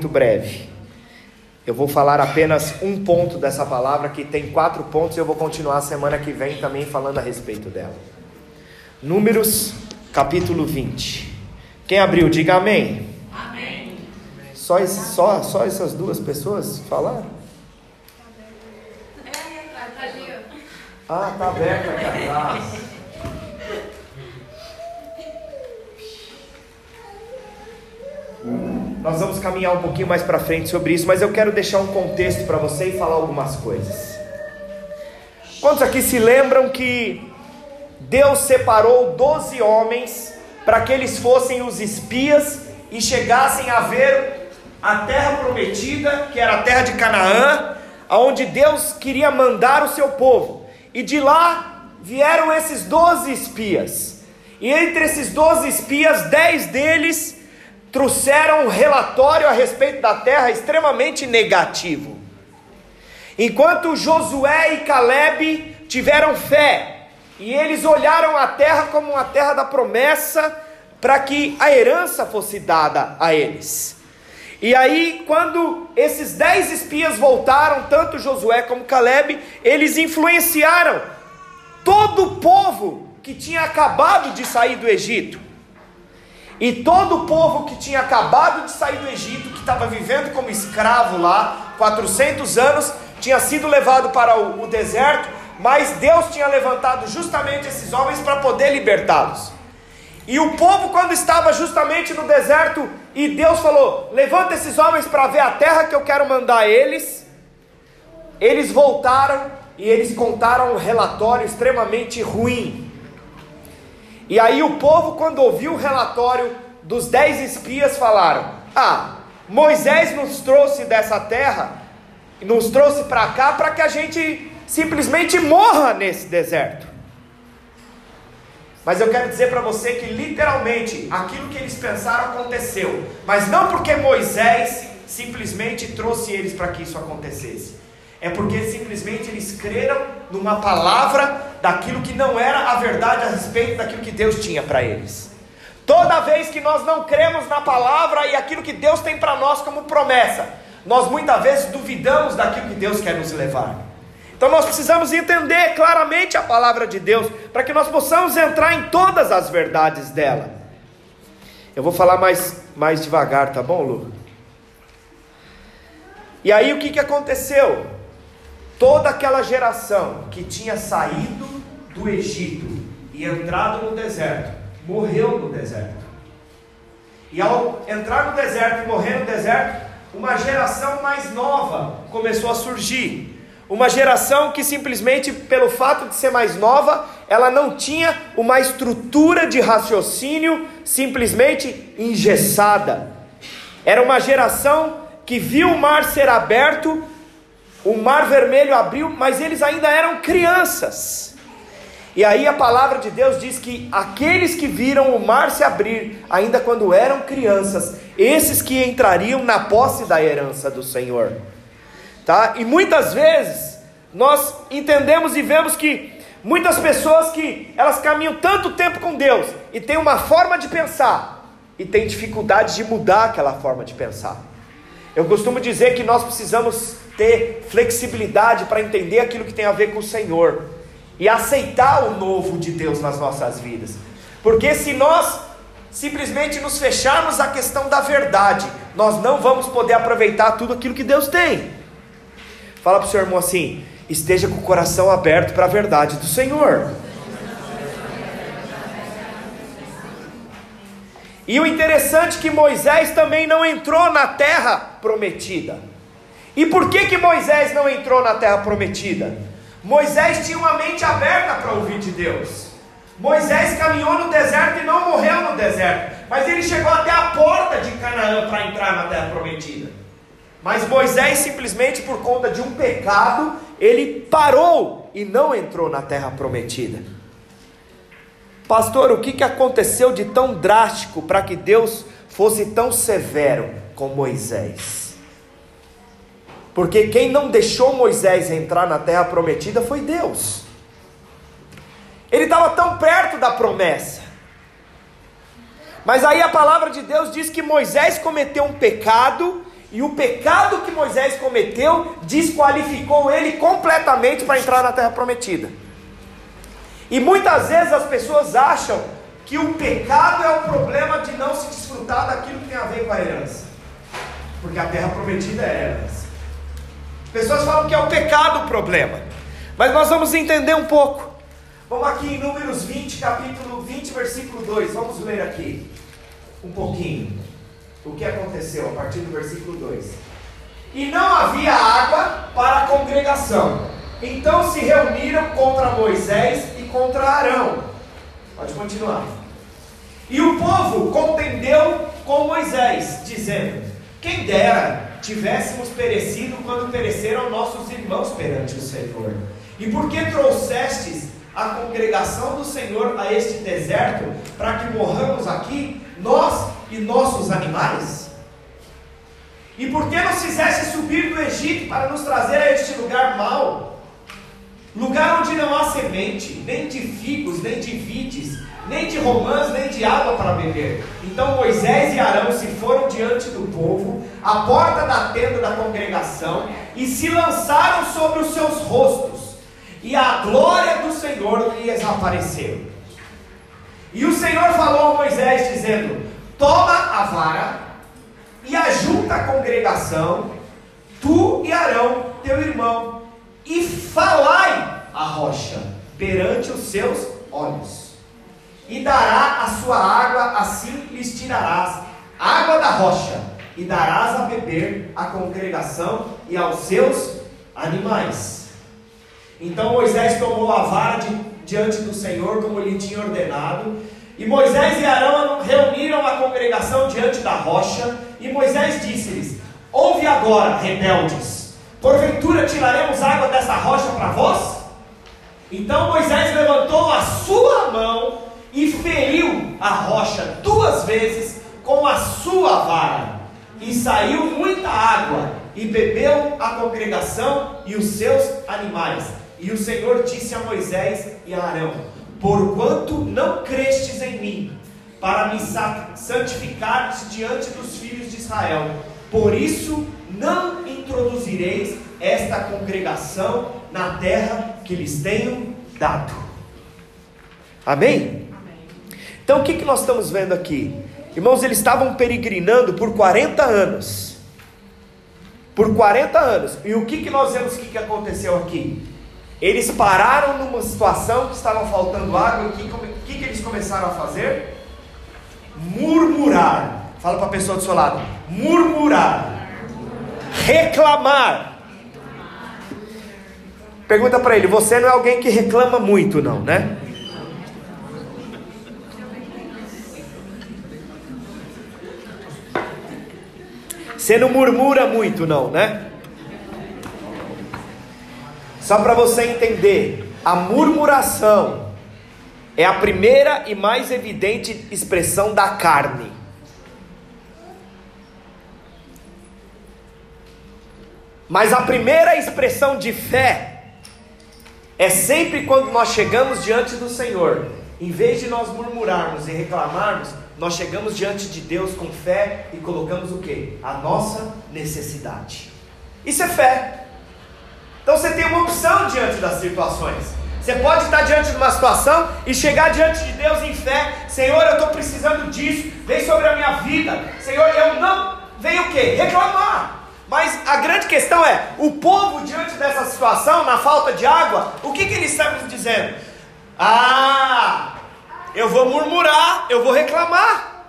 muito breve. Eu vou falar apenas um ponto dessa palavra, que tem quatro pontos, e eu vou continuar semana que vem também falando a respeito dela. Números, capítulo 20. Quem abriu, diga amém. Amém. Só, só, só essas duas pessoas falaram? Ah, tá aberto aqui Nós vamos caminhar um pouquinho mais para frente sobre isso, mas eu quero deixar um contexto para você e falar algumas coisas. Quantos aqui se lembram que Deus separou doze homens para que eles fossem os espias e chegassem a ver a terra prometida, que era a terra de Canaã, aonde Deus queria mandar o seu povo. E de lá vieram esses doze espias. E entre esses doze espias, dez deles trouxeram um relatório a respeito da terra extremamente negativo. Enquanto Josué e Caleb tiveram fé, e eles olharam a terra como uma terra da promessa, para que a herança fosse dada a eles. E aí, quando esses dez espias voltaram, tanto Josué como Caleb, eles influenciaram todo o povo que tinha acabado de sair do Egito. E todo o povo que tinha acabado de sair do Egito, que estava vivendo como escravo lá, 400 anos, tinha sido levado para o, o deserto, mas Deus tinha levantado justamente esses homens para poder libertá-los. E o povo, quando estava justamente no deserto, e Deus falou: Levanta esses homens para ver a terra que eu quero mandar eles. Eles voltaram e eles contaram um relatório extremamente ruim e aí o povo, quando ouviu o relatório dos dez espias, falaram: Ah, Moisés nos trouxe dessa terra, nos trouxe para cá para que a gente simplesmente morra nesse deserto. Mas eu quero dizer para você que literalmente aquilo que eles pensaram aconteceu, mas não porque Moisés simplesmente trouxe eles para que isso acontecesse. É porque simplesmente eles creram numa palavra daquilo que não era a verdade a respeito daquilo que Deus tinha para eles. Toda vez que nós não cremos na palavra e aquilo que Deus tem para nós como promessa, nós muitas vezes duvidamos daquilo que Deus quer nos levar. Então nós precisamos entender claramente a palavra de Deus para que nós possamos entrar em todas as verdades dela. Eu vou falar mais, mais devagar, tá bom, Lu? E aí o que, que aconteceu? Toda aquela geração que tinha saído do Egito e entrado no deserto, morreu no deserto. E ao entrar no deserto e morrer no deserto, uma geração mais nova começou a surgir. Uma geração que simplesmente pelo fato de ser mais nova, ela não tinha uma estrutura de raciocínio simplesmente engessada. Era uma geração que viu o mar ser aberto o mar vermelho abriu, mas eles ainda eram crianças. E aí a palavra de Deus diz que aqueles que viram o mar se abrir, ainda quando eram crianças, esses que entrariam na posse da herança do Senhor. Tá? E muitas vezes nós entendemos e vemos que muitas pessoas que elas caminham tanto tempo com Deus e têm uma forma de pensar e têm dificuldade de mudar aquela forma de pensar. Eu costumo dizer que nós precisamos ter flexibilidade para entender aquilo que tem a ver com o Senhor e aceitar o novo de Deus nas nossas vidas. Porque se nós simplesmente nos fecharmos à questão da verdade, nós não vamos poder aproveitar tudo aquilo que Deus tem. Fala para o seu irmão assim: esteja com o coração aberto para a verdade do Senhor. E o interessante é que Moisés também não entrou na terra prometida. E por que, que Moisés não entrou na terra prometida? Moisés tinha uma mente aberta para ouvir de Deus. Moisés caminhou no deserto e não morreu no deserto, mas ele chegou até a porta de Canaã para entrar na terra prometida. Mas Moisés, simplesmente por conta de um pecado, ele parou e não entrou na terra prometida. Pastor, o que, que aconteceu de tão drástico para que Deus fosse tão severo com Moisés? Porque quem não deixou Moisés entrar na terra prometida foi Deus. Ele estava tão perto da promessa. Mas aí a palavra de Deus diz que Moisés cometeu um pecado e o pecado que Moisés cometeu desqualificou ele completamente para entrar na terra prometida. E muitas vezes as pessoas acham que o pecado é o problema de não se desfrutar daquilo que tem a ver com a herança. Porque a terra prometida é herança. Pessoas falam que é o pecado o problema. Mas nós vamos entender um pouco. Vamos aqui em Números 20, capítulo 20, versículo 2. Vamos ler aqui um pouquinho o que aconteceu a partir do versículo 2. E não havia água para a congregação. Então se reuniram contra Moisés e contra Arão. Pode continuar. E o povo contendeu com Moisés, dizendo: Quem dera tivéssemos perecido quando pereceram nossos irmãos perante o Senhor. E por que trouxestes a congregação do Senhor a este deserto para que morramos aqui, nós e nossos animais? E por que nos fizeste subir do Egito para nos trazer a este lugar mau? Lugar onde não há semente, nem de figos, nem de vides, nem de romãs, nem de água para beber. Então Moisés e Arão se foram diante do povo, à porta da tenda da congregação, e se lançaram sobre os seus rostos, e a glória do Senhor lhes apareceu. E o Senhor falou a Moisés, dizendo: Toma a vara e ajunta a congregação, tu e Arão, teu irmão, e falai a rocha perante os seus olhos. E dará a sua água, assim lhes tirarás água da rocha, e darás a beber à congregação e aos seus animais. Então Moisés tomou a vara de, diante do Senhor, como lhe tinha ordenado, e Moisés e Arão reuniram a congregação diante da rocha, e Moisés disse-lhes: Ouve agora, rebeldes, porventura tiraremos água dessa rocha para vós? Então Moisés levantou a sua mão e feriu a rocha duas vezes com a sua vara, e saiu muita água, e bebeu a congregação e os seus animais. E o Senhor disse a Moisés e a Arão: Porquanto não crestes em mim, para me santificares diante dos filhos de Israel, por isso não introduzireis esta congregação na terra que lhes tenho dado. Amém? Então o que, que nós estamos vendo aqui? Irmãos, eles estavam peregrinando por 40 anos. Por 40 anos. E o que, que nós vemos que, que aconteceu aqui? Eles pararam numa situação que estava faltando água, o que, que, que eles começaram a fazer? Murmurar. Fala para a pessoa do seu lado: murmurar, reclamar. Pergunta para ele: você não é alguém que reclama muito, não, né? Você não murmura muito, não, né? Só para você entender, a murmuração é a primeira e mais evidente expressão da carne. Mas a primeira expressão de fé é sempre quando nós chegamos diante do Senhor. Em vez de nós murmurarmos e reclamarmos, nós chegamos diante de Deus com fé e colocamos o que? A nossa necessidade. Isso é fé. Então você tem uma opção diante das situações. Você pode estar diante de uma situação e chegar diante de Deus em fé. Senhor, eu estou precisando disso. Vem sobre a minha vida. Senhor, eu não. Vem o quê? Reclamar. Mas a grande questão é: o povo diante dessa situação, na falta de água, o que, que eles estão dizendo? Ah, eu vou murmurar, eu vou reclamar.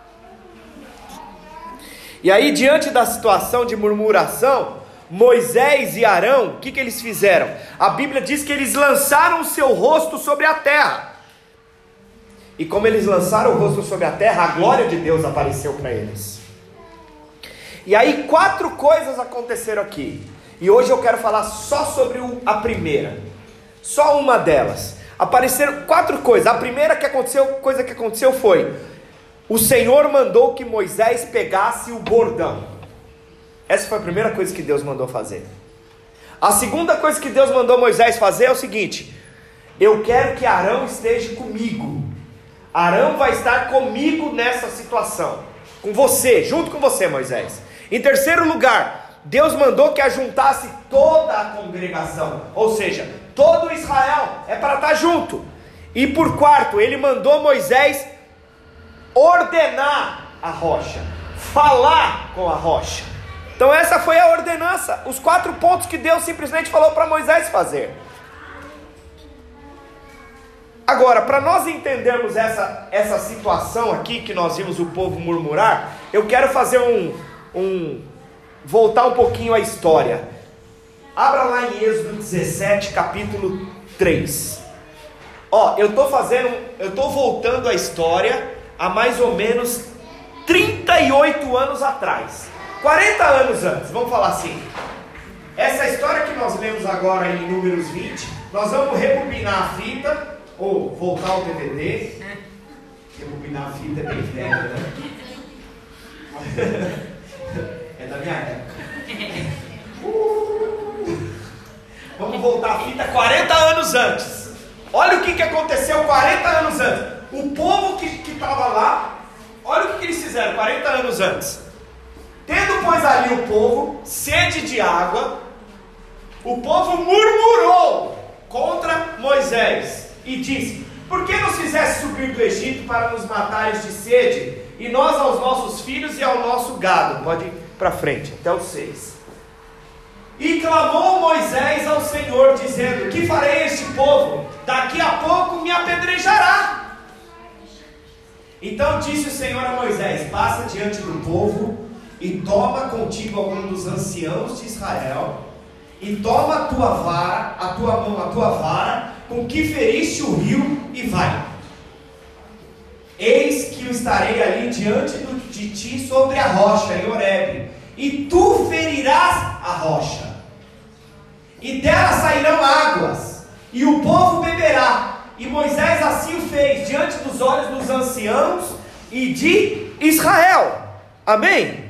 E aí, diante da situação de murmuração, Moisés e Arão, o que, que eles fizeram? A Bíblia diz que eles lançaram o seu rosto sobre a terra. E como eles lançaram o rosto sobre a terra, a glória de Deus apareceu para eles. E aí, quatro coisas aconteceram aqui. E hoje eu quero falar só sobre a primeira. Só uma delas. Apareceram quatro coisas. A primeira que aconteceu, coisa que aconteceu foi: o Senhor mandou que Moisés pegasse o bordão. Essa foi a primeira coisa que Deus mandou fazer. A segunda coisa que Deus mandou Moisés fazer é o seguinte: eu quero que Arão esteja comigo. Arão vai estar comigo nessa situação, com você, junto com você, Moisés. Em terceiro lugar, Deus mandou que ajuntasse toda a congregação, ou seja, todo Israel é para estar junto. E por quarto, ele mandou Moisés ordenar a rocha, falar com a rocha. Então essa foi a ordenança, os quatro pontos que Deus simplesmente falou para Moisés fazer. Agora, para nós entendermos essa, essa situação aqui que nós vimos o povo murmurar, eu quero fazer um, um voltar um pouquinho a história. Abra lá em Êxodo 17, capítulo 3. Ó, eu estou fazendo, eu estou voltando a história há mais ou menos 38 anos atrás. 40 anos antes, vamos falar assim. Essa história que nós lemos agora em Números 20, nós vamos rebobinar a fita, ou voltar o DVD. Rebobinar a fita é bem velho, né? É da minha época. Uh! Vamos voltar a fita 40 anos antes. Olha o que, que aconteceu 40 anos antes. O povo que estava lá, olha o que, que eles fizeram 40 anos antes. Tendo, pois, ali o povo sede de água, o povo murmurou contra Moisés e disse: Por que nos fizesse subir do Egito para nos matares de sede, e nós aos nossos filhos e ao nosso gado? Pode ir para frente, até os seis. E clamou Moisés ao Senhor, dizendo: Que farei este povo? Daqui a pouco me apedrejará. Então disse o Senhor a Moisés: Passa diante do povo e toma contigo algum dos anciãos de Israel, e toma a tua vara, a tua mão, a tua vara, com que feriste o rio, e vai. Eis que eu estarei ali diante de ti sobre a rocha, em Horebe, e tu ferirás a rocha, e dela sairão águas, e o povo beberá. E Moisés assim o fez, diante dos olhos dos anciãos e de Israel. Amém?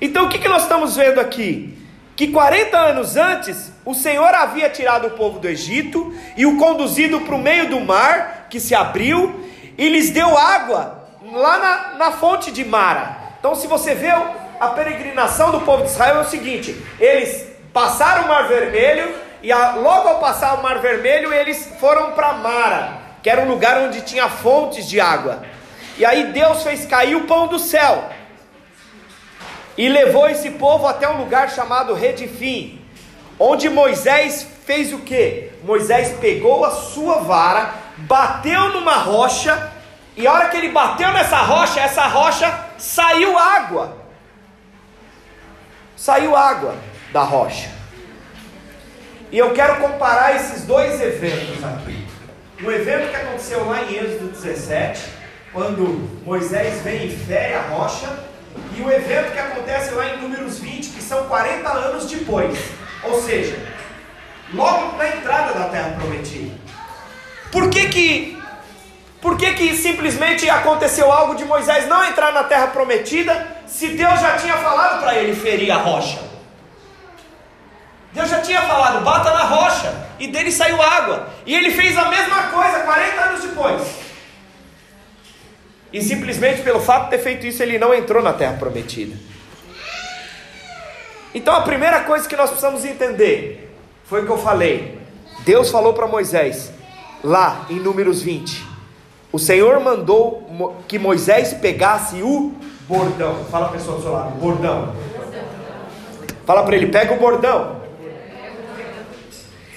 Então o que, que nós estamos vendo aqui? Que 40 anos antes, o Senhor havia tirado o povo do Egito e o conduzido para o meio do mar, que se abriu, e lhes deu água lá na, na fonte de Mara. Então, se você vê a peregrinação do povo de Israel, é o seguinte: eles passaram o Mar Vermelho, e a, logo ao passar o Mar Vermelho, eles foram para Mara, que era um lugar onde tinha fontes de água. E aí Deus fez cair o pão do céu e levou esse povo até um lugar chamado Redifim, onde Moisés fez o que? Moisés pegou a sua vara, bateu numa rocha, e a hora que ele bateu nessa rocha, essa rocha saiu água. Saiu água da rocha. E eu quero comparar esses dois eventos aqui. O evento que aconteceu lá em Êxodo 17, quando Moisés vem e fere a rocha, e o evento que acontece lá em Números 20, que são 40 anos depois, ou seja, logo na entrada da Terra Prometida. Por que que, por que que simplesmente aconteceu algo de Moisés não entrar na Terra Prometida, se Deus já tinha falado para ele ferir a rocha? Deus já tinha falado, bata na rocha, e dele saiu água, e ele fez a mesma coisa 40 anos depois. E simplesmente pelo fato de ter feito isso, ele não entrou na terra prometida. Então a primeira coisa que nós precisamos entender foi o que eu falei. Deus falou para Moisés, lá em Números 20: O Senhor mandou que Moisés pegasse o bordão. Fala a pessoa do seu lado, bordão. Fala para ele, pega o bordão.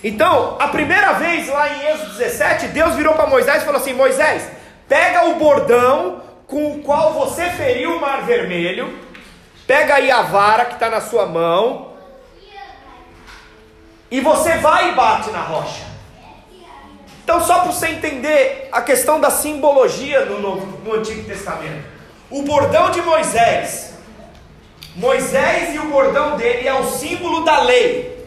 Então, a primeira vez lá em Êxodo 17, Deus virou para Moisés e falou assim: Moisés, Pega o bordão com o qual você feriu o mar vermelho. Pega aí a vara que está na sua mão. E você vai e bate na rocha. Então, só para você entender a questão da simbologia no, Novo, no Antigo Testamento. O bordão de Moisés. Moisés e o bordão dele é o símbolo da lei.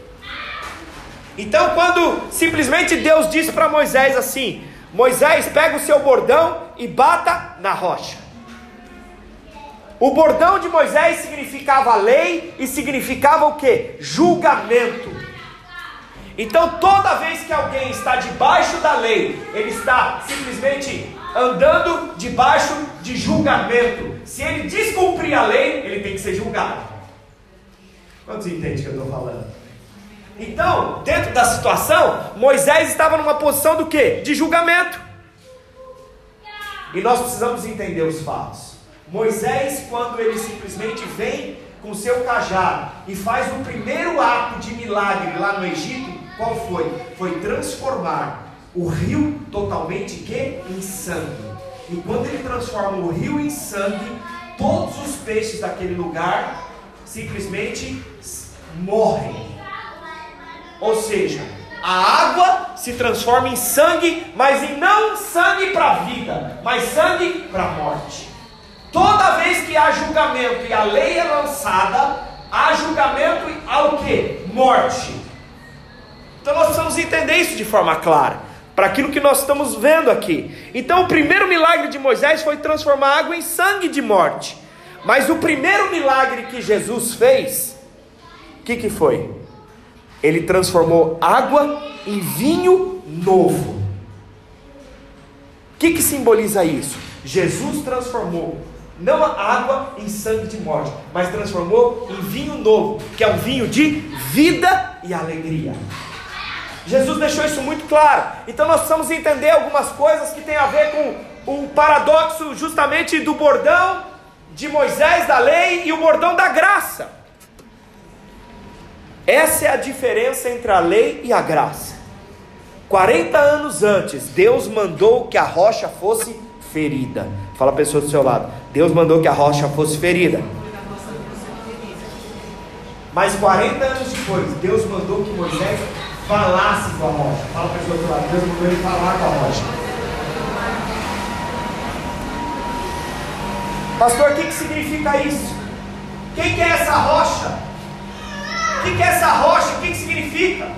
Então, quando simplesmente Deus disse para Moisés assim: Moisés, pega o seu bordão e bata na rocha. O bordão de Moisés significava lei e significava o que? Julgamento. Então, toda vez que alguém está debaixo da lei, ele está simplesmente andando debaixo de julgamento. Se ele descumprir a lei, ele tem que ser julgado. Quantos entendem o que eu estou falando? Então, dentro da situação, Moisés estava numa posição do que? De julgamento. E nós precisamos entender os fatos. Moisés, quando ele simplesmente vem com seu cajado e faz o primeiro ato de milagre lá no Egito, qual foi? Foi transformar o rio totalmente que em sangue. E quando ele transforma o rio em sangue, todos os peixes daquele lugar simplesmente morrem. Ou seja, a água se transforma em sangue, mas em não sangue para a vida, mas sangue para a morte. Toda vez que há julgamento e a lei é lançada, há julgamento e há o que? Morte. Então nós precisamos entender isso de forma clara, para aquilo que nós estamos vendo aqui. Então o primeiro milagre de Moisés foi transformar água em sangue de morte. Mas o primeiro milagre que Jesus fez, o que, que foi? Ele transformou água em vinho novo. O que, que simboliza isso? Jesus transformou não a água em sangue de morte, mas transformou em vinho novo, que é um vinho de vida e alegria. Jesus deixou isso muito claro. Então nós precisamos entender algumas coisas que tem a ver com o paradoxo justamente do bordão de Moisés da lei e o bordão da graça. Essa é a diferença entre a lei e a graça. 40 anos antes, Deus mandou que a rocha fosse ferida. Fala a pessoa do seu lado. Deus mandou que a rocha fosse ferida. Mas 40 anos depois, Deus mandou que Moisés falasse com a rocha. Fala pessoa do lado. Deus mandou ele falar com a rocha. Pastor, o que, que significa isso? Quem que é essa rocha? Que, é essa rocha? O que, significa?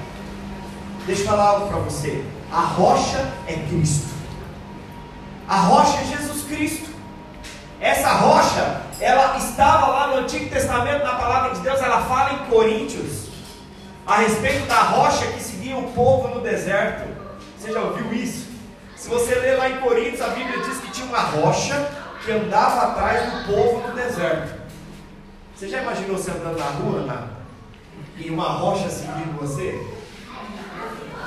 Deixa eu falar algo para você. A rocha é Cristo. A rocha é Jesus Cristo. Essa rocha, ela estava lá no Antigo Testamento, na palavra de Deus, ela fala em Coríntios, a respeito da rocha que seguia o povo no deserto. Você já ouviu isso? Se você ler lá em Coríntios, a Bíblia diz que tinha uma rocha que andava atrás do povo no deserto. Você já imaginou você andando na rua na, e uma rocha seguindo você?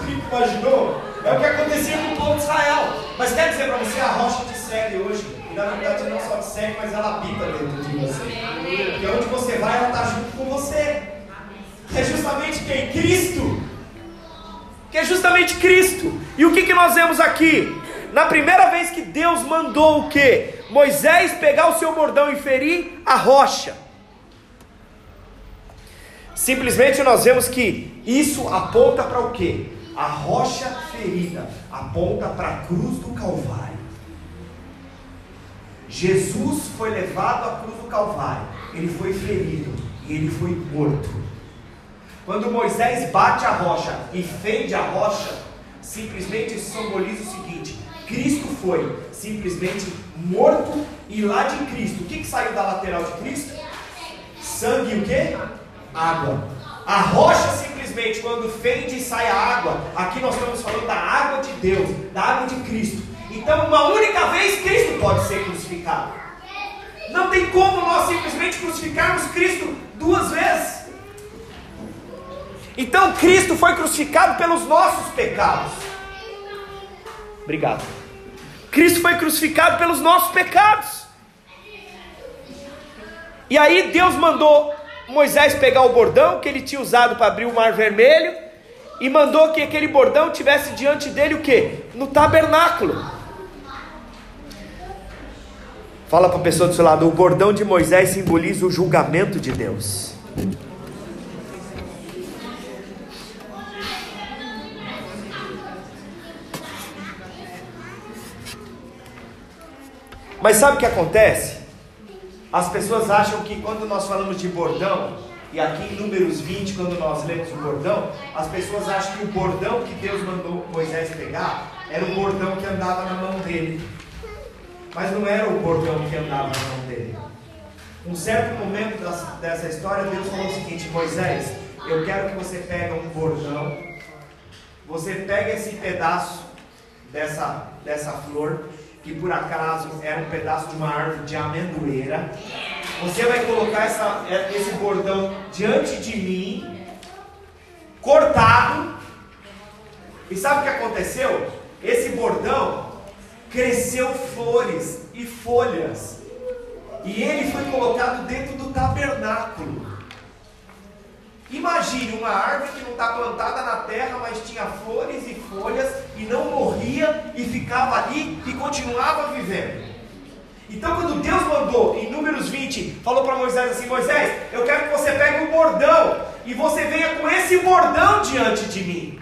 Imaginou? É o que acontecia com o povo de Israel. Mas quer dizer para você, a rocha te segue hoje. E na verdade não só te segue, mas ela habita dentro de você. E onde você vai, ela está junto com você. É justamente quem? Cristo. Que é justamente Cristo. E o que, que nós vemos aqui? Na primeira vez que Deus mandou o que? Moisés pegar o seu bordão e ferir a rocha. Simplesmente nós vemos que isso aponta para o que? A rocha ferida aponta para a cruz do Calvário. Jesus foi levado à cruz do Calvário, ele foi ferido e ele foi morto. Quando Moisés bate a rocha e fende a rocha, simplesmente isso simboliza o seguinte: Cristo foi simplesmente morto e lá de Cristo, o que, que saiu da lateral de Cristo? Sangue o que? Água. A rocha simplesmente, quando fende e sai a água, aqui nós estamos falando da água de Deus, da água de Cristo. Então, uma única vez Cristo pode ser crucificado. Não tem como nós simplesmente crucificarmos Cristo duas vezes. Então, Cristo foi crucificado pelos nossos pecados. Obrigado. Cristo foi crucificado pelos nossos pecados. E aí Deus mandou Moisés pegar o bordão que ele tinha usado para abrir o mar vermelho e mandou que aquele bordão tivesse diante dele o que? No tabernáculo. Fala para a pessoa do seu lado, o bordão de Moisés simboliza o julgamento de Deus. Mas sabe o que acontece? As pessoas acham que quando nós falamos de bordão, e aqui em Números 20, quando nós lemos o bordão, as pessoas acham que o bordão que Deus mandou Moisés pegar era o bordão que andava na mão dele. Mas não era o bordão que andava na mão dele. Um certo momento dessa história, Deus falou o seguinte: Moisés, eu quero que você pegue um bordão, você pega esse pedaço dessa, dessa flor que por acaso era um pedaço de uma árvore de amendoeira. Você vai colocar essa, é, esse bordão diante de mim, cortado. E sabe o que aconteceu? Esse bordão cresceu flores e folhas. E ele foi colocado dentro do tabernáculo. Imagine uma árvore que não está plantada na terra, mas tinha flores e folhas e não morria e ficava ali e continuava vivendo. Então, quando Deus mandou em Números 20, falou para Moisés assim: Moisés, eu quero que você pegue um bordão e você venha com esse bordão diante de mim.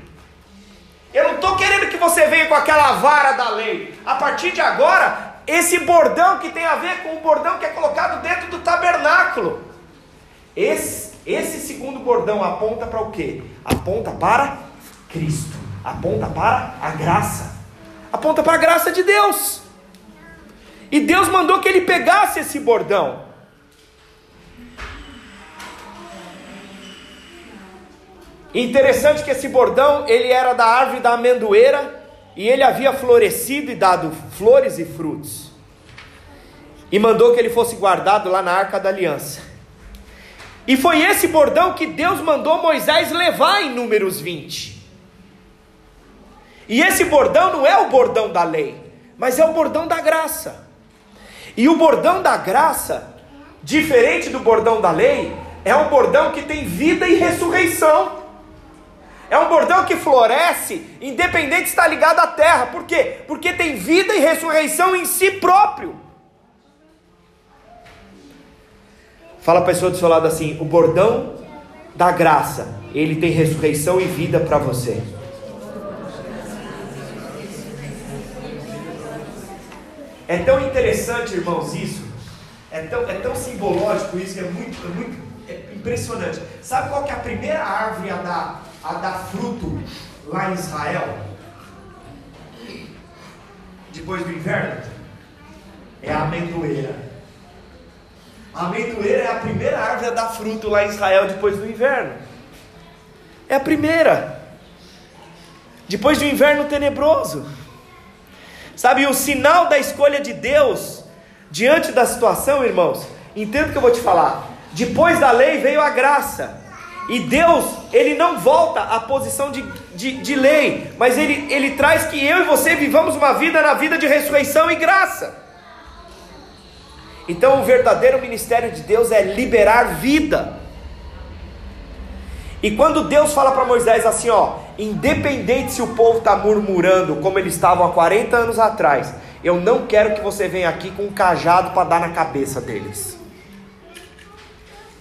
Eu não estou querendo que você venha com aquela vara da lei. A partir de agora, esse bordão que tem a ver com o bordão que é colocado dentro do tabernáculo. Esse, esse segundo bordão aponta para o quê? Aponta para Cristo, aponta para a graça, aponta para a graça de Deus. E Deus mandou que ele pegasse esse bordão. Interessante que esse bordão, ele era da árvore da amendoeira e ele havia florescido e dado flores e frutos. E mandou que ele fosse guardado lá na Arca da Aliança. E foi esse bordão que Deus mandou Moisés levar em Números 20. E esse bordão não é o bordão da lei, mas é o bordão da graça. E o bordão da graça, diferente do bordão da lei, é um bordão que tem vida e ressurreição. É um bordão que floresce, independente de estar ligado à terra. Por quê? Porque tem vida e ressurreição em si próprio. Fala a pessoa do seu lado assim: o bordão da graça, ele tem ressurreição e vida para você. É tão interessante, irmãos, isso. É tão, é tão simbológico isso, é muito, é muito é impressionante. Sabe qual que é a primeira árvore a dar, a dar fruto lá em Israel? Depois do inverno? É a amendoeira. A amendoeira é a primeira árvore a dar fruto lá em Israel depois do inverno. É a primeira. Depois do inverno tenebroso. Sabe, o sinal da escolha de Deus diante da situação, irmãos, entenda o que eu vou te falar. Depois da lei veio a graça. E Deus, Ele não volta à posição de, de, de, lei, mas ele, ele traz que eu e você vivamos uma vida na vida de ressurreição e graça. Então, o verdadeiro ministério de Deus é liberar vida. E quando Deus fala para Moisés assim, ó, independente se o povo está murmurando como eles estavam há 40 anos atrás, eu não quero que você venha aqui com um cajado para dar na cabeça deles.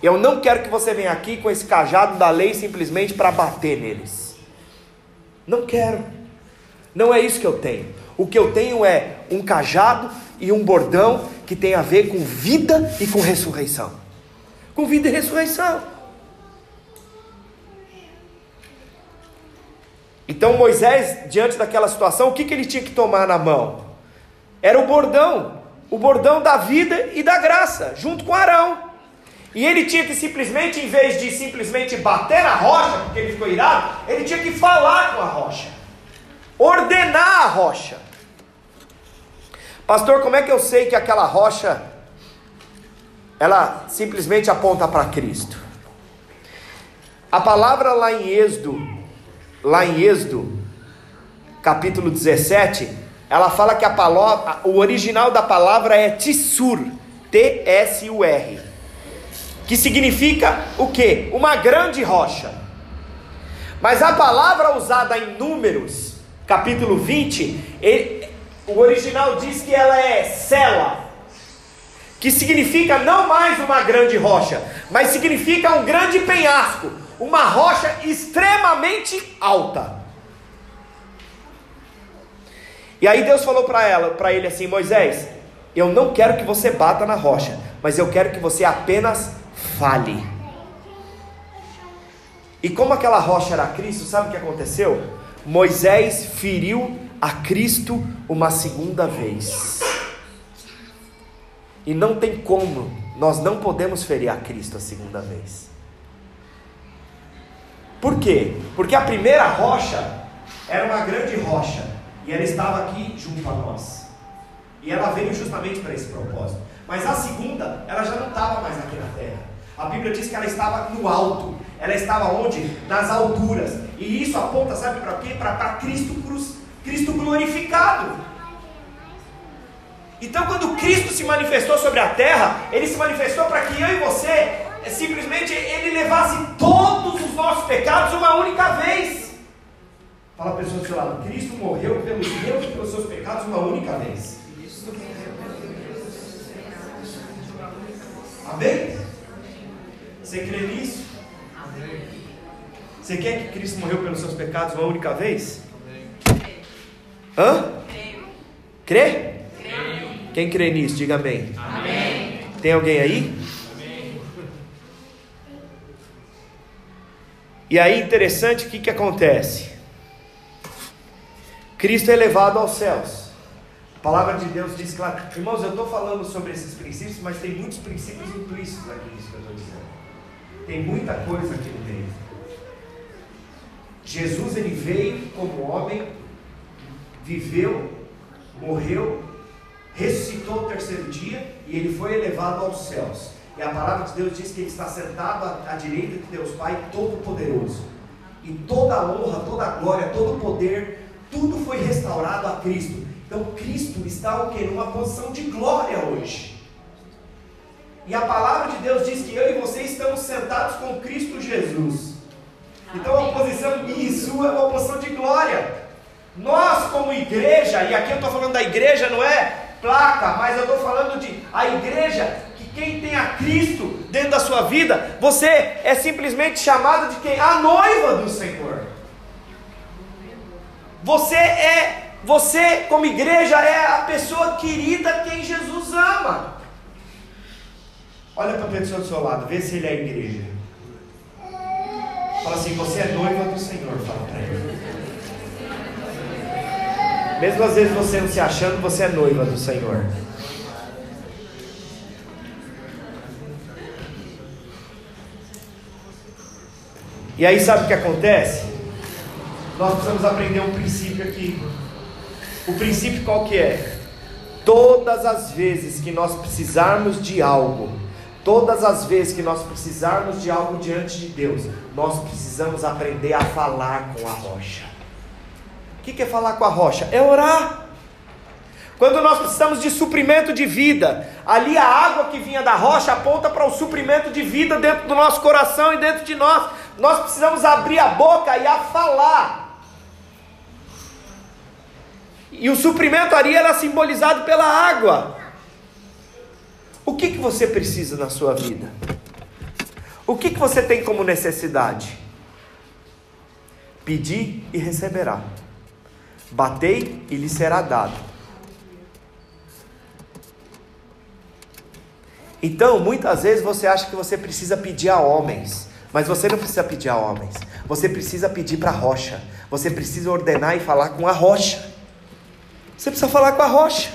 Eu não quero que você venha aqui com esse cajado da lei simplesmente para bater neles. Não quero. Não é isso que eu tenho. O que eu tenho é um cajado e um bordão que tem a ver com vida e com ressurreição. Com vida e ressurreição. Então Moisés, diante daquela situação, o que, que ele tinha que tomar na mão? Era o bordão, o bordão da vida e da graça, junto com Arão. E ele tinha que simplesmente, em vez de simplesmente bater na rocha, porque ele ficou irado, ele tinha que falar com a rocha, ordenar a rocha. Pastor, como é que eu sei que aquela rocha, ela simplesmente aponta para Cristo? A palavra lá em Êxodo lá em Êxodo, capítulo 17, ela fala que a palavra, o original da palavra é tissur, T-S-U-R, que significa o que? Uma grande rocha. Mas a palavra usada em Números, capítulo 20, ele, o original diz que ela é cela, que significa não mais uma grande rocha, mas significa um grande penhasco, uma rocha extremamente alta. E aí Deus falou para ela, para ele assim, Moisés, eu não quero que você bata na rocha, mas eu quero que você apenas fale. E como aquela rocha era Cristo, sabe o que aconteceu? Moisés feriu a Cristo uma segunda vez. E não tem como, nós não podemos ferir a Cristo a segunda vez. Por quê? Porque a primeira rocha era uma grande rocha e ela estava aqui junto a nós. E ela veio justamente para esse propósito Mas a segunda, ela já não estava mais aqui na terra. A Bíblia diz que ela estava no alto. Ela estava onde? Nas alturas. E isso aponta, sabe para quê? Para Cristo cruz, Cristo glorificado. Então, quando Cristo se manifestou sobre a terra, ele se manifestou para que eu e você, é, simplesmente, ele levasse todos os nossos pecados uma única vez. Fala a pessoa do seu lado: Cristo morreu pelos meus e pelos seus pecados uma única vez. Amém? Você crê nisso? Você quer que Cristo morreu pelos seus pecados uma única vez? Hã? Crê? Quem crê nisso, diga amém. amém. Tem alguém aí? Amém. E aí, interessante, o que, que acontece? Cristo é levado aos céus. A palavra de Deus diz claro. Irmãos, eu estou falando sobre esses princípios, mas tem muitos princípios implícitos aqui nisso que eu estou dizendo. Tem muita coisa aqui no meio. Jesus ele veio como homem, viveu, morreu ressuscitou no terceiro dia e ele foi elevado aos céus. E a palavra de Deus diz que ele está sentado à, à direita de Deus Pai Todo-Poderoso. E toda a honra, toda a glória, todo o poder, tudo foi restaurado a Cristo. Então Cristo está o que? Numa posição de glória hoje. E a palavra de Deus diz que eu e você estamos sentados com Cristo Jesus. Então a posição minha e sua é uma posição de glória. Nós, como igreja, e aqui eu estou falando da igreja, não é placa, mas eu estou falando de a igreja, que quem tem a Cristo dentro da sua vida, você é simplesmente chamado de quem? A noiva do Senhor. Você é, você como igreja é a pessoa querida quem Jesus ama. Olha para a pessoa do seu lado, vê se ele é igreja. Fala assim, você é noiva do Senhor, fala para ele. Mesmo às vezes você não se achando, você é noiva do Senhor. E aí sabe o que acontece? Nós precisamos aprender um princípio aqui. O princípio qual que é? Todas as vezes que nós precisarmos de algo, todas as vezes que nós precisarmos de algo diante de Deus, nós precisamos aprender a falar com a rocha que, que é falar com a rocha? É orar. Quando nós precisamos de suprimento de vida, ali a água que vinha da rocha aponta para o suprimento de vida dentro do nosso coração e dentro de nós. Nós precisamos abrir a boca e a falar. E o suprimento ali era simbolizado pela água. O que, que você precisa na sua vida? O que, que você tem como necessidade? Pedir e receberá. Batei e lhe será dado. Então, muitas vezes você acha que você precisa pedir a homens, mas você não precisa pedir a homens. Você precisa pedir para a rocha. Você precisa ordenar e falar com a rocha. Você precisa falar com a rocha.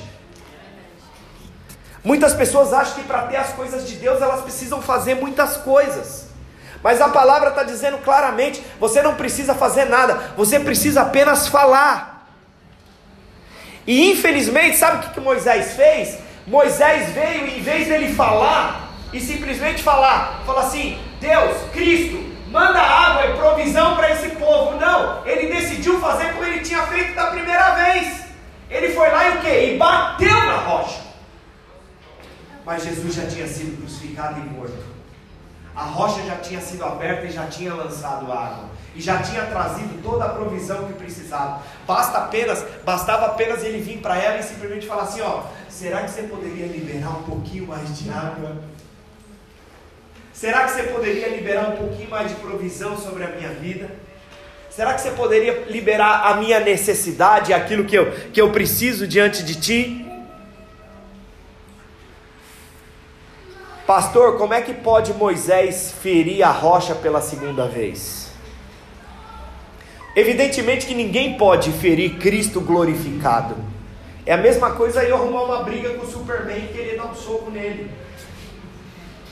Muitas pessoas acham que para ter as coisas de Deus elas precisam fazer muitas coisas. Mas a palavra está dizendo claramente: você não precisa fazer nada, você precisa apenas falar. E infelizmente, sabe o que, que Moisés fez? Moisés veio e em vez dele falar e simplesmente falar, falar assim: Deus, Cristo, manda água e provisão para esse povo. Não, ele decidiu fazer como ele tinha feito da primeira vez. Ele foi lá e o que? E bateu na rocha. Mas Jesus já tinha sido crucificado e morto. A rocha já tinha sido aberta e já tinha lançado água e já tinha trazido toda a provisão que precisava. Basta apenas, bastava apenas ele vir para ela e simplesmente falar assim, ó, será que você poderia liberar um pouquinho mais de água? Será que você poderia liberar um pouquinho mais de provisão sobre a minha vida? Será que você poderia liberar a minha necessidade, aquilo que eu, que eu preciso diante de ti? Pastor, como é que pode Moisés ferir a rocha pela segunda vez? Evidentemente que ninguém pode ferir Cristo glorificado. É a mesma coisa eu arrumar uma briga com o Superman e querer dar um soco nele.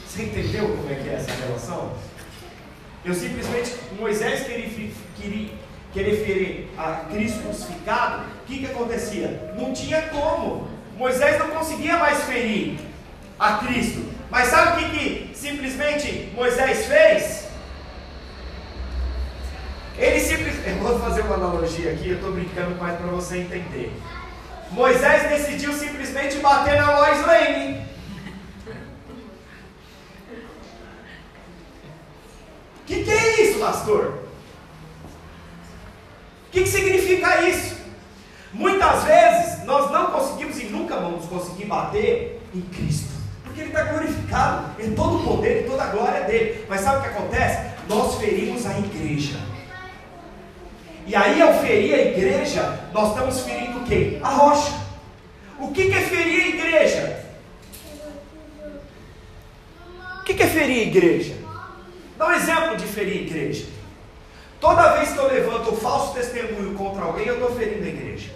Você entendeu como é que é essa relação? Eu simplesmente, Moisés queria, queria, querer ferir a Cristo crucificado, o que, que acontecia? Não tinha como. Moisés não conseguia mais ferir. a Cristo. Mas sabe o que, que simplesmente Moisés fez? Ele simplesmente. Eu vou fazer uma analogia aqui, eu estou brincando mais para você entender. Moisés decidiu simplesmente bater na Lois Lane. O que, que é isso, pastor? O que, que significa isso? Muitas vezes nós não conseguimos e nunca vamos conseguir bater em Cristo, porque Ele está glorificado, em todo o poder e toda a glória dele. Mas sabe o que acontece? Nós ferimos a igreja. E aí, ao ferir a igreja, nós estamos ferindo quem? A rocha. O que, que é ferir a igreja? O que, que é ferir a igreja? Dá um exemplo de ferir a igreja. Toda vez que eu levanto falso testemunho contra alguém, eu estou ferindo a igreja.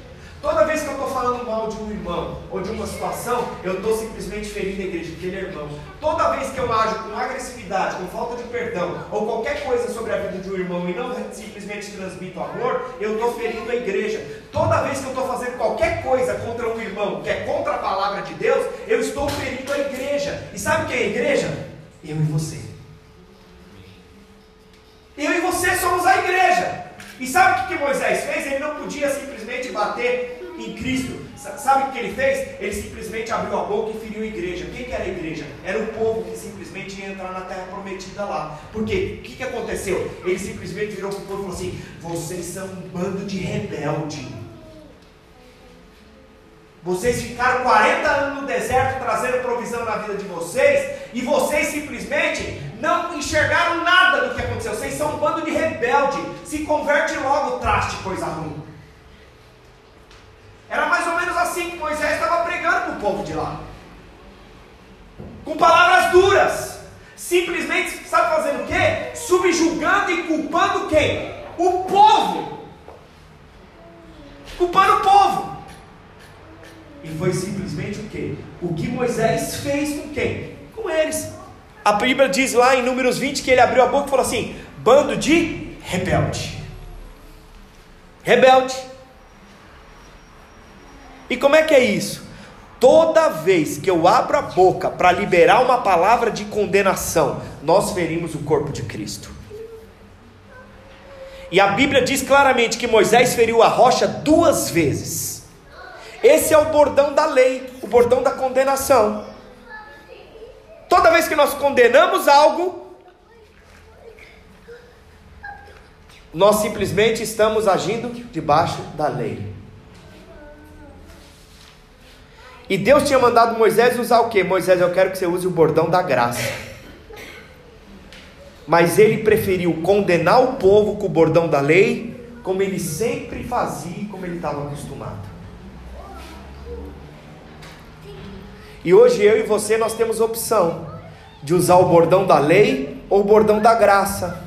Toda vez que eu estou falando mal de um irmão ou de uma situação, eu estou simplesmente ferindo a igreja, porque ele é irmão. Toda vez que eu ajo com agressividade, com falta de perdão, ou qualquer coisa sobre a vida de um irmão e não simplesmente transmito amor, eu estou ferindo a igreja. Toda vez que eu estou fazendo qualquer coisa contra um irmão que é contra a palavra de Deus, eu estou ferindo a igreja. E sabe o que é a igreja? Eu e você. Eu e você somos a igreja. E sabe o que, que Moisés fez? Ele não podia simplesmente bater em Cristo. Sabe o que ele fez? Ele simplesmente abriu a boca e feriu a igreja. Quem que era a igreja? Era o povo que simplesmente ia entrar na terra prometida lá. Porque o que, que aconteceu? Ele simplesmente virou para o povo e falou assim: Vocês são um bando de rebelde. Vocês ficaram 40 anos no deserto trazendo provisão na vida de vocês e vocês simplesmente não enxergaram nada do que aconteceu. Vocês são um bando de rebelde. Se converte logo, traste coisa ruim. Era mais ou menos assim que Moisés estava pregando para o povo de lá. Com palavras duras. Simplesmente, sabe fazendo o quê? Subjugando e culpando quem? O povo. Culpando o povo. E foi simplesmente o quê? O que Moisés fez com quem? Com eles. A Bíblia diz lá em Números 20 que ele abriu a boca e falou assim: bando de rebelde. Rebelde. E como é que é isso? Toda vez que eu abro a boca para liberar uma palavra de condenação, nós ferimos o corpo de Cristo. E a Bíblia diz claramente que Moisés feriu a rocha duas vezes. Esse é o bordão da lei, o bordão da condenação. Toda vez que nós condenamos algo, nós simplesmente estamos agindo debaixo da lei. E Deus tinha mandado Moisés usar o que? Moisés, eu quero que você use o bordão da graça. Mas ele preferiu condenar o povo com o bordão da lei, como ele sempre fazia como ele estava acostumado. E hoje eu e você nós temos opção de usar o bordão da lei ou o bordão da graça.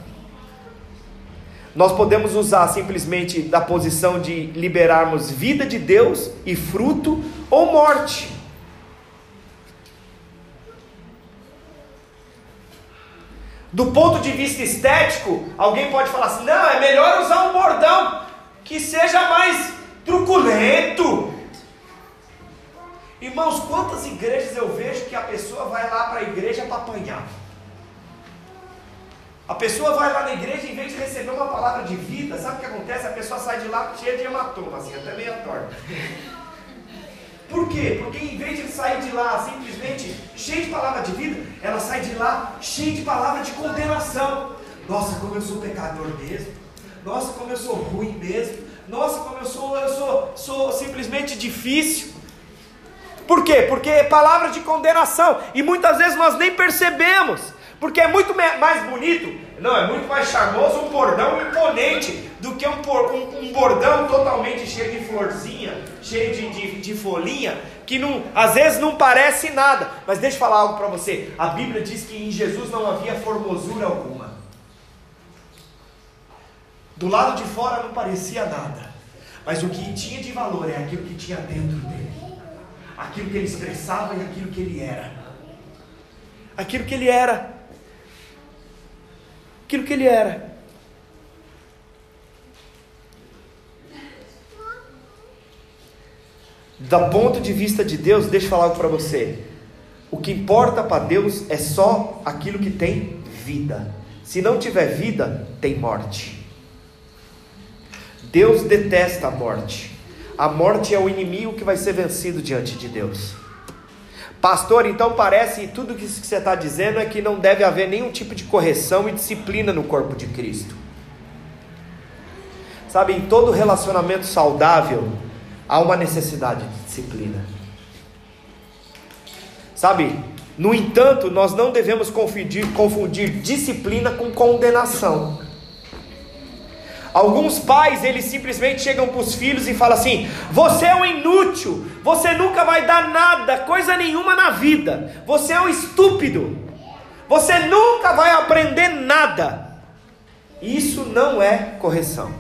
Nós podemos usar simplesmente da posição de liberarmos vida de Deus e fruto ou morte. Do ponto de vista estético, alguém pode falar assim: não, é melhor usar um bordão que seja mais truculento, Irmãos, quantas igrejas eu vejo que a pessoa vai lá para a igreja para apanhar? A pessoa vai lá na igreja em vez de receber uma palavra de vida, sabe o que acontece? A pessoa sai de lá cheia de hematoma, assim, até meia torta. Por quê? Porque em vez de sair de lá simplesmente cheia de palavra de vida, ela sai de lá cheia de palavra de condenação. Nossa, como eu sou pecador mesmo. Nossa, como eu sou ruim mesmo. Nossa, como eu sou, eu sou, sou simplesmente difícil. Por quê? Porque é palavra de condenação. E muitas vezes nós nem percebemos. Porque é muito mais bonito, não, é muito mais charmoso um bordão imponente do que um, um, um bordão totalmente cheio de florzinha, cheio de, de, de, folhinha, que não, às vezes não parece nada. Mas deixa eu falar algo para você: a Bíblia diz que em Jesus não havia formosura alguma. Do lado de fora não parecia nada, mas o que tinha de valor é aquilo que tinha dentro dele aquilo que ele expressava e aquilo que ele era. Aquilo que ele era. Aquilo que ele era. Da ponto de vista de Deus, deixa eu falar algo para você. O que importa para Deus é só aquilo que tem vida. Se não tiver vida, tem morte. Deus detesta a morte. A morte é o inimigo que vai ser vencido diante de Deus. Pastor, então parece tudo que você está dizendo é que não deve haver nenhum tipo de correção e disciplina no corpo de Cristo. Sabe, em todo relacionamento saudável há uma necessidade de disciplina. Sabe, no entanto, nós não devemos confundir, confundir disciplina com condenação. Alguns pais, eles simplesmente chegam para os filhos e falam assim: Você é um inútil, você nunca vai dar nada, coisa nenhuma na vida, você é um estúpido, você nunca vai aprender nada. Isso não é correção.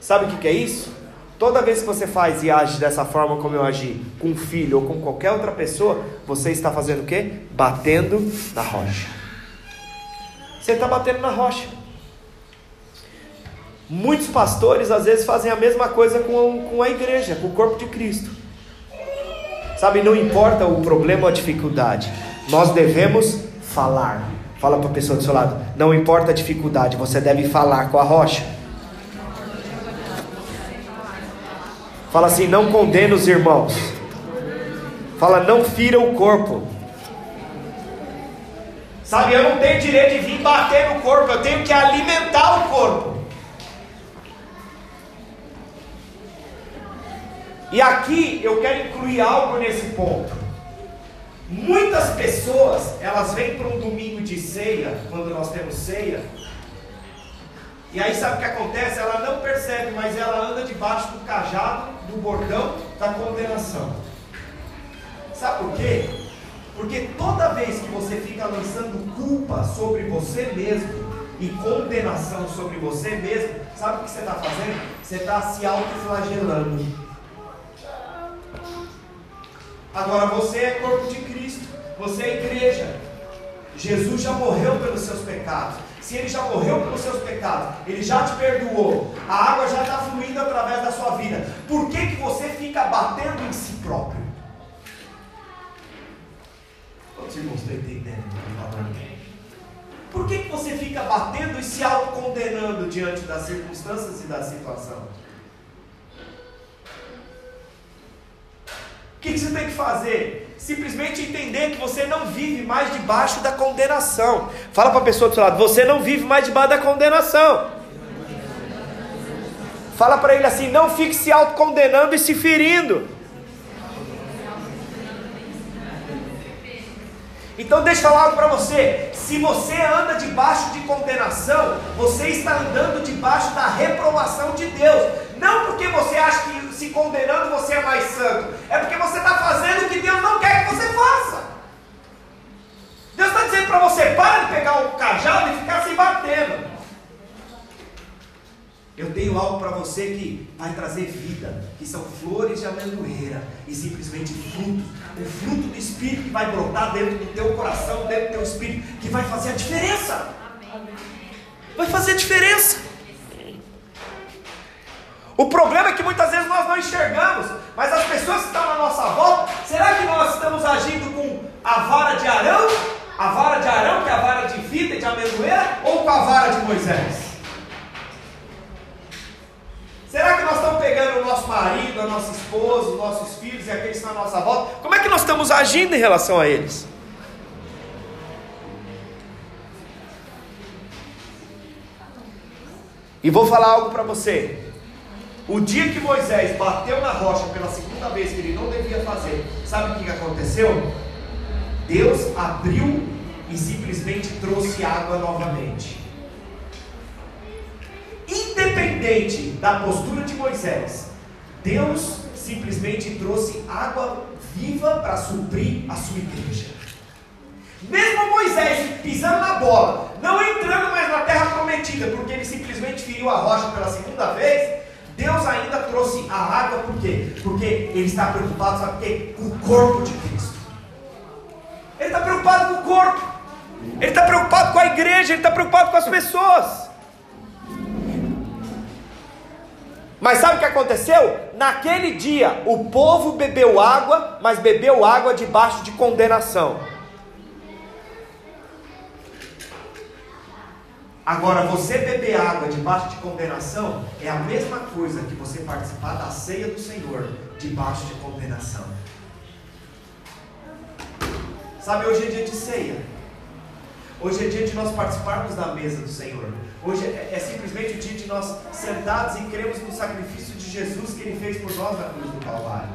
Sabe o que é isso? Toda vez que você faz e age dessa forma como eu agi, com um filho ou com qualquer outra pessoa, você está fazendo o quê? Batendo na rocha. Você está batendo na rocha. Muitos pastores às vezes fazem a mesma coisa com, com a igreja, com o corpo de Cristo. Sabe, não importa o problema ou a dificuldade, nós devemos falar. Fala para a pessoa do seu lado, não importa a dificuldade, você deve falar com a rocha. Fala assim, não condena os irmãos. Fala, não fira o corpo. Sabe, eu não tenho direito de vir bater no corpo, eu tenho que alimentar o corpo. E aqui eu quero incluir algo nesse ponto. Muitas pessoas, elas vêm para um domingo de ceia, quando nós temos ceia, e aí sabe o que acontece? Ela não percebe, mas ela anda debaixo do cajado, do bordão da condenação. Sabe por quê? Porque toda vez que você fica lançando culpa sobre você mesmo e condenação sobre você mesmo, sabe o que você está fazendo? Você está se autoflagelando. Agora você é corpo de Cristo, você é igreja. Jesus já morreu pelos seus pecados. Se ele já morreu pelos seus pecados, ele já te perdoou, a água já está fluindo através da sua vida. Por que, que você fica batendo em si próprio? Quantos irmãos estão entendendo? Por que, que você fica batendo e se autocondenando diante das circunstâncias e da situação? O que, você tem que fazer? Simplesmente entender que você não vive mais debaixo da condenação. Fala para a pessoa do seu lado: você não vive mais debaixo da condenação. Fala para ele assim: não fique se autocondenando e se ferindo. Então deixa eu falar algo para você. Se você anda debaixo de condenação, você está andando debaixo da reprovação de Deus. Não porque você acha que se condenando você é mais santo, é porque você está fazendo o que Deus não quer que você faça. Deus está dizendo para você: para de pegar o cajado e ficar se batendo. Eu tenho algo para você que vai trazer vida, que são flores de amendoeira e simplesmente frutos. O fruto do Espírito que vai brotar dentro do teu coração, dentro do teu espírito, que vai fazer a diferença. Vai fazer a diferença. O problema é que muitas vezes nós não enxergamos, mas as pessoas que estão na nossa volta, será que nós estamos agindo com a vara de Arão? A vara de Arão, que é a vara de vida e de amendoeira, ou com a vara de Moisés? Será que nós estamos pegando o nosso marido, a nossa esposa, os nossos filhos e aqueles que estão à nossa volta? Como é que nós estamos agindo em relação a eles? E vou falar algo para você. O dia que Moisés bateu na rocha pela segunda vez que ele não devia fazer, sabe o que aconteceu? Deus abriu e simplesmente trouxe água novamente. Independente da postura de Moisés, Deus simplesmente trouxe água viva para suprir a sua igreja. Mesmo Moisés pisando na bola, não entrando mais na terra prometida, porque ele simplesmente feriu a rocha pela segunda vez, Deus ainda trouxe a água, por quê? Porque Ele está preocupado, sabe o quê? Com o corpo de Cristo. Ele está preocupado com o corpo. Ele está preocupado com a igreja, Ele está preocupado com as pessoas. Mas sabe o que aconteceu? Naquele dia, o povo bebeu água, mas bebeu água debaixo de condenação. Agora, você beber água debaixo de condenação é a mesma coisa que você participar da ceia do Senhor debaixo de condenação. Sabe, hoje é dia de ceia. Hoje é dia de nós participarmos da mesa do Senhor. Hoje é, é, simplesmente o dia de nós sentados e cremos no sacrifício de Jesus que Ele fez por nós na cruz do Calvário.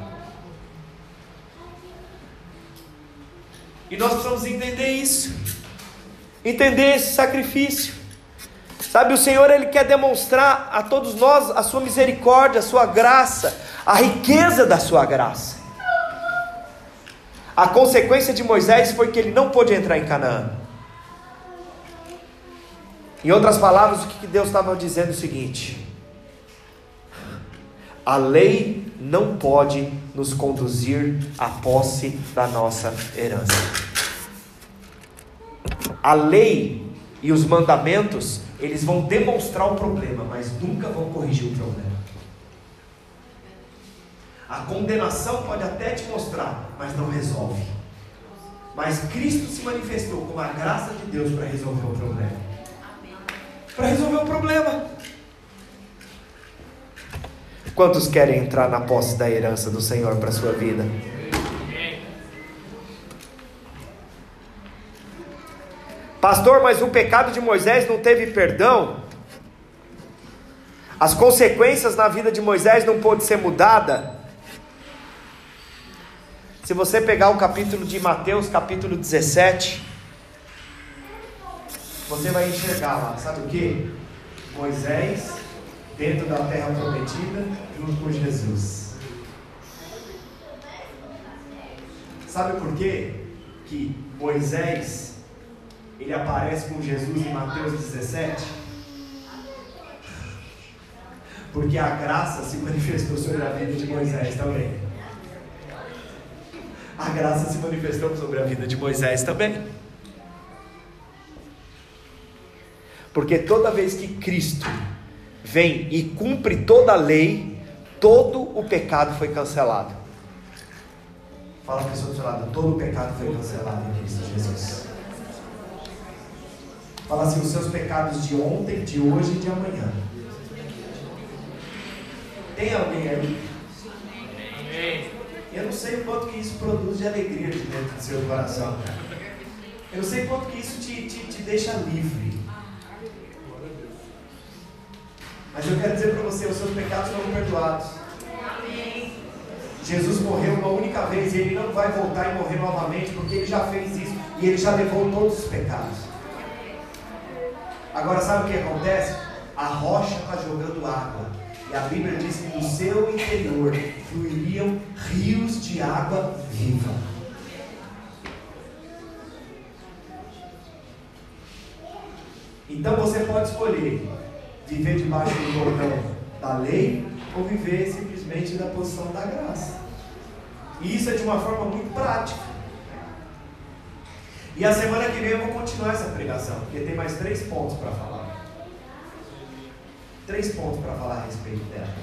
E nós precisamos entender isso. Entender esse sacrifício. Sabe, o Senhor Ele quer demonstrar a todos nós a sua misericórdia, a sua graça, a riqueza da sua graça. A consequência de Moisés foi que ele não pôde entrar em Canaã. Em outras palavras, o que Deus estava dizendo é o seguinte: a lei não pode nos conduzir à posse da nossa herança. A lei e os mandamentos, eles vão demonstrar o problema, mas nunca vão corrigir o problema. A condenação pode até te mostrar, mas não resolve. Mas Cristo se manifestou como a graça de Deus para resolver o problema para resolver o problema. Quantos querem entrar na posse da herança do Senhor para a sua vida? Pastor, mas o pecado de Moisés não teve perdão? As consequências na vida de Moisés não pôde ser mudada? Se você pegar o capítulo de Mateus, capítulo 17, você vai enxergar lá, sabe o que? Moisés dentro da terra prometida, junto com Jesus. Sabe por quê? Que Moisés ele aparece com Jesus em Mateus 17? Porque a graça se manifestou sobre a vida de Moisés também. A graça se manifestou sobre a vida de Moisés também. Porque toda vez que Cristo vem e cumpre toda a lei, todo o pecado foi cancelado. Fala a pessoa do seu lado, todo o pecado foi cancelado em Cristo Jesus. Fala assim, os seus pecados de ontem, de hoje e de amanhã. Tem alguém aí? Eu não sei o quanto que isso produz de alegria de dentro do seu coração. Eu não sei quanto que isso te, te, te deixa livre. Mas eu quero dizer para você, os seus pecados foram perdoados. Amém. Jesus morreu uma única vez e ele não vai voltar e morrer novamente, porque ele já fez isso e ele já levou todos os pecados. Agora sabe o que acontece? A rocha está jogando água. E a Bíblia diz que no seu interior fluiriam rios de água viva. Então você pode escolher viver debaixo do bordão da lei ou viver simplesmente da posição da graça. E isso é de uma forma muito prática. E a semana que vem eu vou continuar essa pregação, porque tem mais três pontos para falar. Três pontos para falar a respeito dela.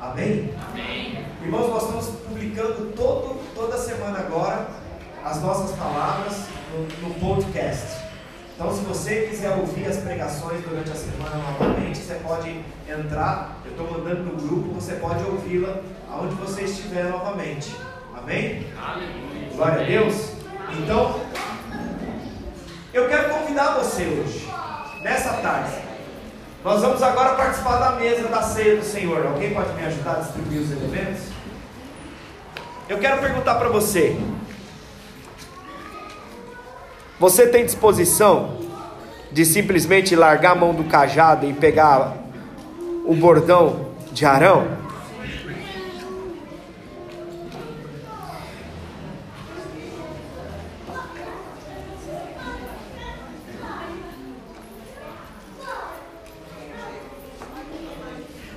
Amém? Amém? Irmãos, nós estamos publicando todo, toda semana agora as nossas palavras no, no podcast. Então, se você quiser ouvir as pregações durante a semana novamente, você pode entrar. Eu estou mandando no grupo, você pode ouvi-la aonde você estiver novamente. Amém? Aleluia. Glória a Deus. Então, eu quero convidar você hoje, nessa tarde. Nós vamos agora participar da mesa da ceia do Senhor. Alguém pode me ajudar a distribuir os elementos? Eu quero perguntar para você: você tem disposição de simplesmente largar a mão do cajado e pegar o bordão de Arão?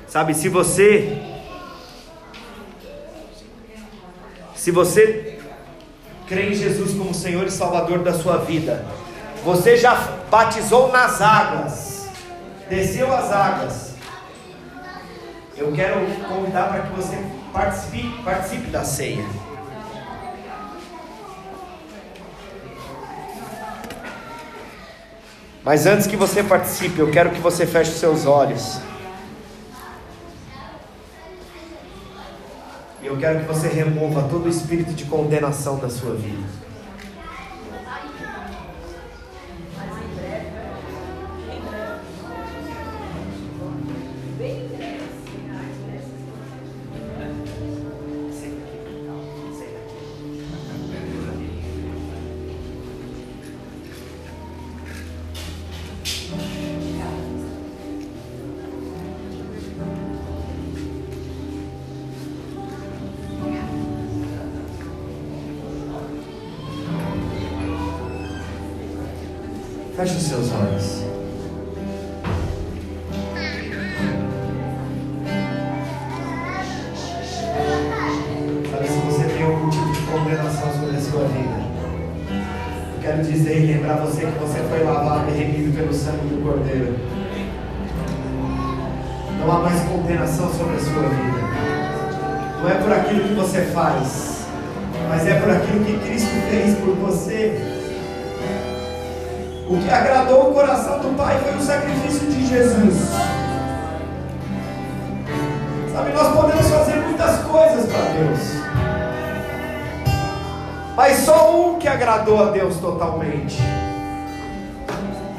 Sabe, se você se você crê em Jesus como Senhor e Salvador da sua vida, você já batizou nas águas, desceu as águas, eu quero convidar para que você participe, participe da ceia. Mas antes que você participe, eu quero que você feche os seus olhos. E eu quero que você remova todo o espírito de condenação da sua vida. Feche os seus olhos. Sabe, se você tem algum tipo de condenação sobre a sua vida, eu quero dizer e lembrar você que você foi lavado e remido pelo sangue do Cordeiro. Não há mais condenação sobre a sua vida. Não é por aquilo que você faz, mas é por aquilo que Cristo fez por você. O que agradou o coração do Pai foi o sacrifício de Jesus. Sabe, nós podemos fazer muitas coisas para Deus, mas só um que agradou a Deus totalmente.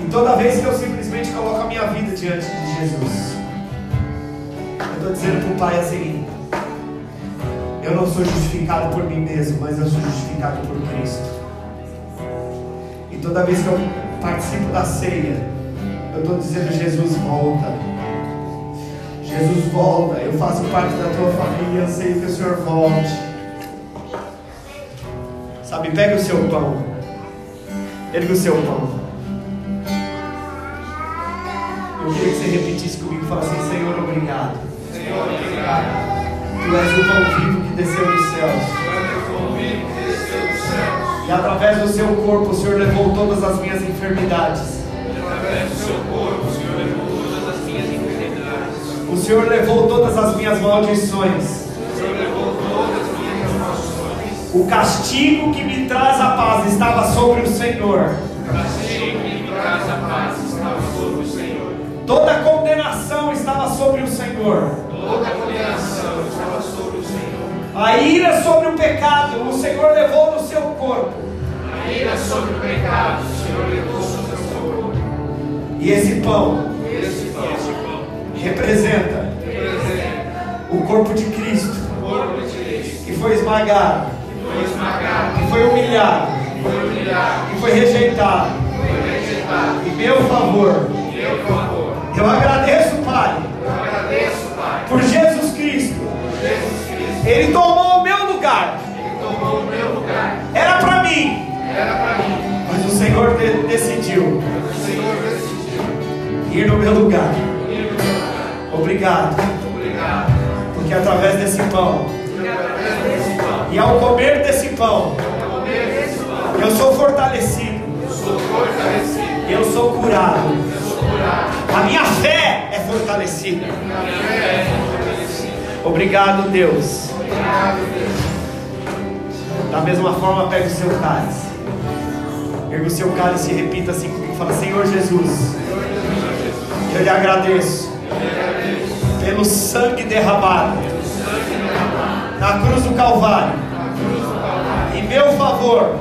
E toda vez que eu simplesmente coloco a minha vida diante de Jesus, eu estou dizendo para o Pai assim: eu não sou justificado por mim mesmo, mas eu sou justificado por Cristo. E toda vez que eu participo da ceia, eu estou dizendo: Jesus volta. Jesus volta. Eu faço parte da tua família. Eu sei que o Senhor volte. Sabe, pega o seu pão. Ergue o seu pão. Eu queria que você repetisse comigo e falasse assim: Senhor, obrigado. Senhor, obrigado. Tu és o pão vivo que desceu dos céus. E através do seu corpo o Senhor levou todas as minhas enfermidades. Através do seu corpo o Senhor levou todas as minhas enfermidades. O Senhor levou todas as minhas maldições. O Senhor levou todas as minhas maldições. O castigo que me traz a paz estava sobre o Senhor. O castigo que me traz a paz estava sobre o Senhor. Toda condenação estava sobre o Senhor. Toda A ira sobre o pecado, o Senhor levou no seu corpo. A ira sobre o pecado, o Senhor levou sobre o seu corpo. E esse pão Esse pão, esse pão representa representa o corpo de Cristo, corpo de Cristo. que foi esmagado, que Foi esmagado, que foi humilhado, que foi humilhado, que foi rejeitado. que foi rejeitado. Em meu favor, Meu favor. eu agradeço, Ele tomou o meu lugar. O meu lugar. Era para mim, mim. mas o Senhor de- decidiu ir no meu lugar. Obrigado, Obrigado. porque através desse pão e ao comer desse pão, eu sou fortalecido, eu sou curado, a é fortalecida. Minha fé é fortalecida. Obrigado, Deus. Da mesma forma, pega o seu cálice. Erga o seu cálice e repita assim comigo. Fala, Senhor Jesus, eu lhe agradeço pelo sangue derramado na cruz do Calvário. Em meu favor,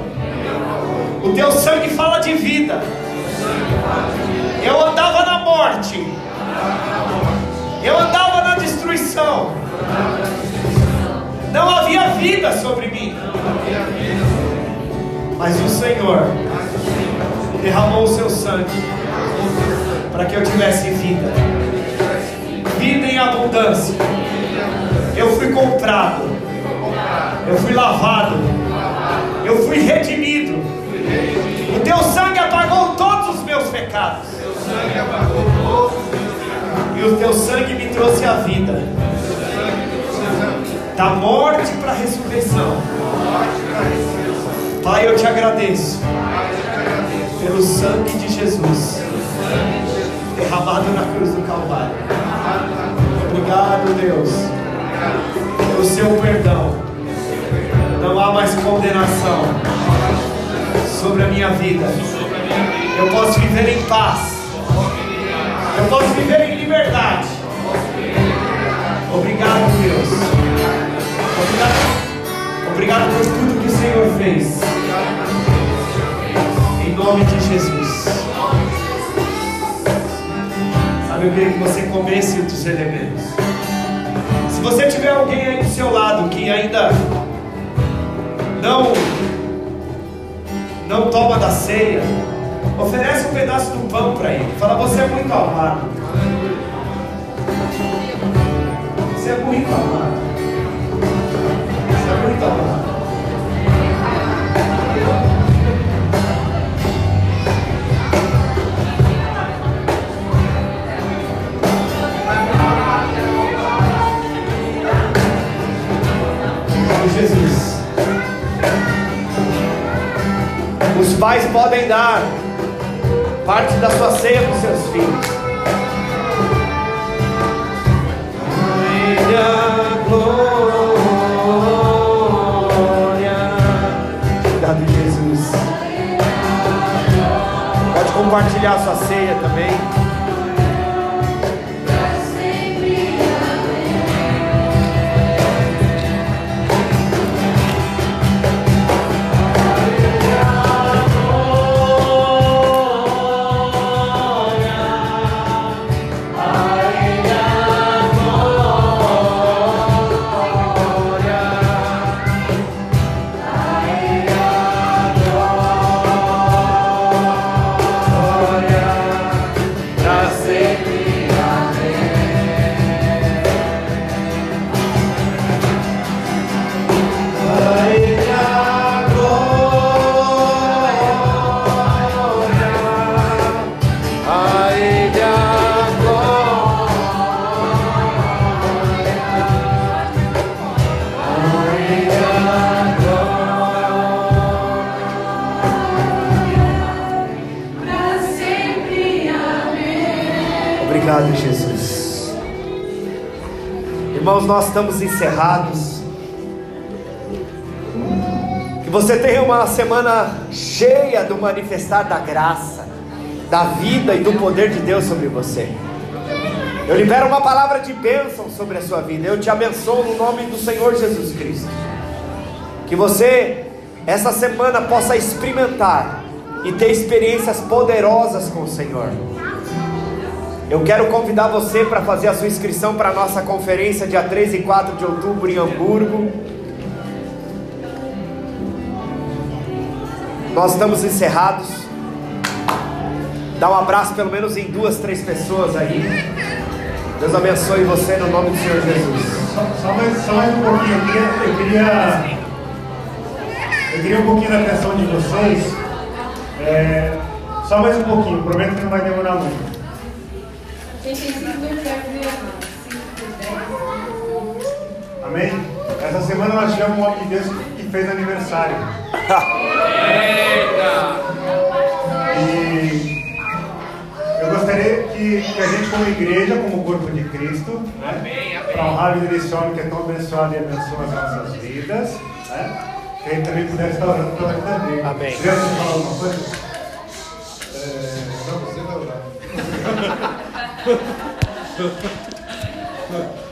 o teu sangue fala de vida. Eu andava na morte, eu andava na destruição. Não havia vida sobre mim. Mas o Senhor derramou o seu sangue para que eu tivesse vida. Vida em abundância. Eu fui comprado. Eu fui lavado. Eu fui redimido. O teu sangue apagou todos os meus pecados. E o teu sangue me trouxe a vida. Da morte para a ressurreição. Pai, eu te agradeço pelo sangue de Jesus derramado na cruz do Calvário. Obrigado, Deus, pelo seu perdão. Não há mais condenação sobre a minha vida. Eu posso viver em paz. Eu posso viver em liberdade. Obrigado, Deus. Obrigado, obrigado por tudo que o Senhor fez. Em nome de Jesus. Sabe, eu queria que você comesse dos elementos. Se você tiver alguém aí do seu lado que ainda não não toma da ceia, oferece um pedaço do pão para ele. Fala, você é muito amado. Você é muito amado. Pais podem dar parte da sua ceia para os seus filhos. Minha glória. Obrigado, Jesus. Pode compartilhar a sua ceia também. Obrigado, Jesus. Irmãos, nós estamos encerrados. Que você tenha uma semana cheia do manifestar da graça, da vida e do poder de Deus sobre você. Eu libero uma palavra de bênção sobre a sua vida. Eu te abençoo no nome do Senhor Jesus Cristo. Que você, essa semana, possa experimentar e ter experiências poderosas com o Senhor. Eu quero convidar você para fazer a sua inscrição para a nossa conferência dia 3 e 4 de outubro em Hamburgo. Nós estamos encerrados. Dá um abraço pelo menos em duas, três pessoas aí. Deus abençoe você no nome do Senhor Jesus. Só, só mais, só um pouquinho, eu queria, eu queria, eu queria um pouquinho da atenção de vocês. É, só mais um pouquinho, prometo que não vai demorar muito. Quem tem cinco minutos deve ver, irmão. Cinco, dez. Amém? Essa semana nós tivemos um homem de Deus que fez aniversário. E eu gostaria que, que a gente, como igreja, como corpo de Cristo, né, para honrar a vida desse homem que é tão abençoado e abençoa as nossas vidas, né, que ele também pudesse estar orando pela vida dele. Amém. Você falar alguma coisa? É, não, você vai orar.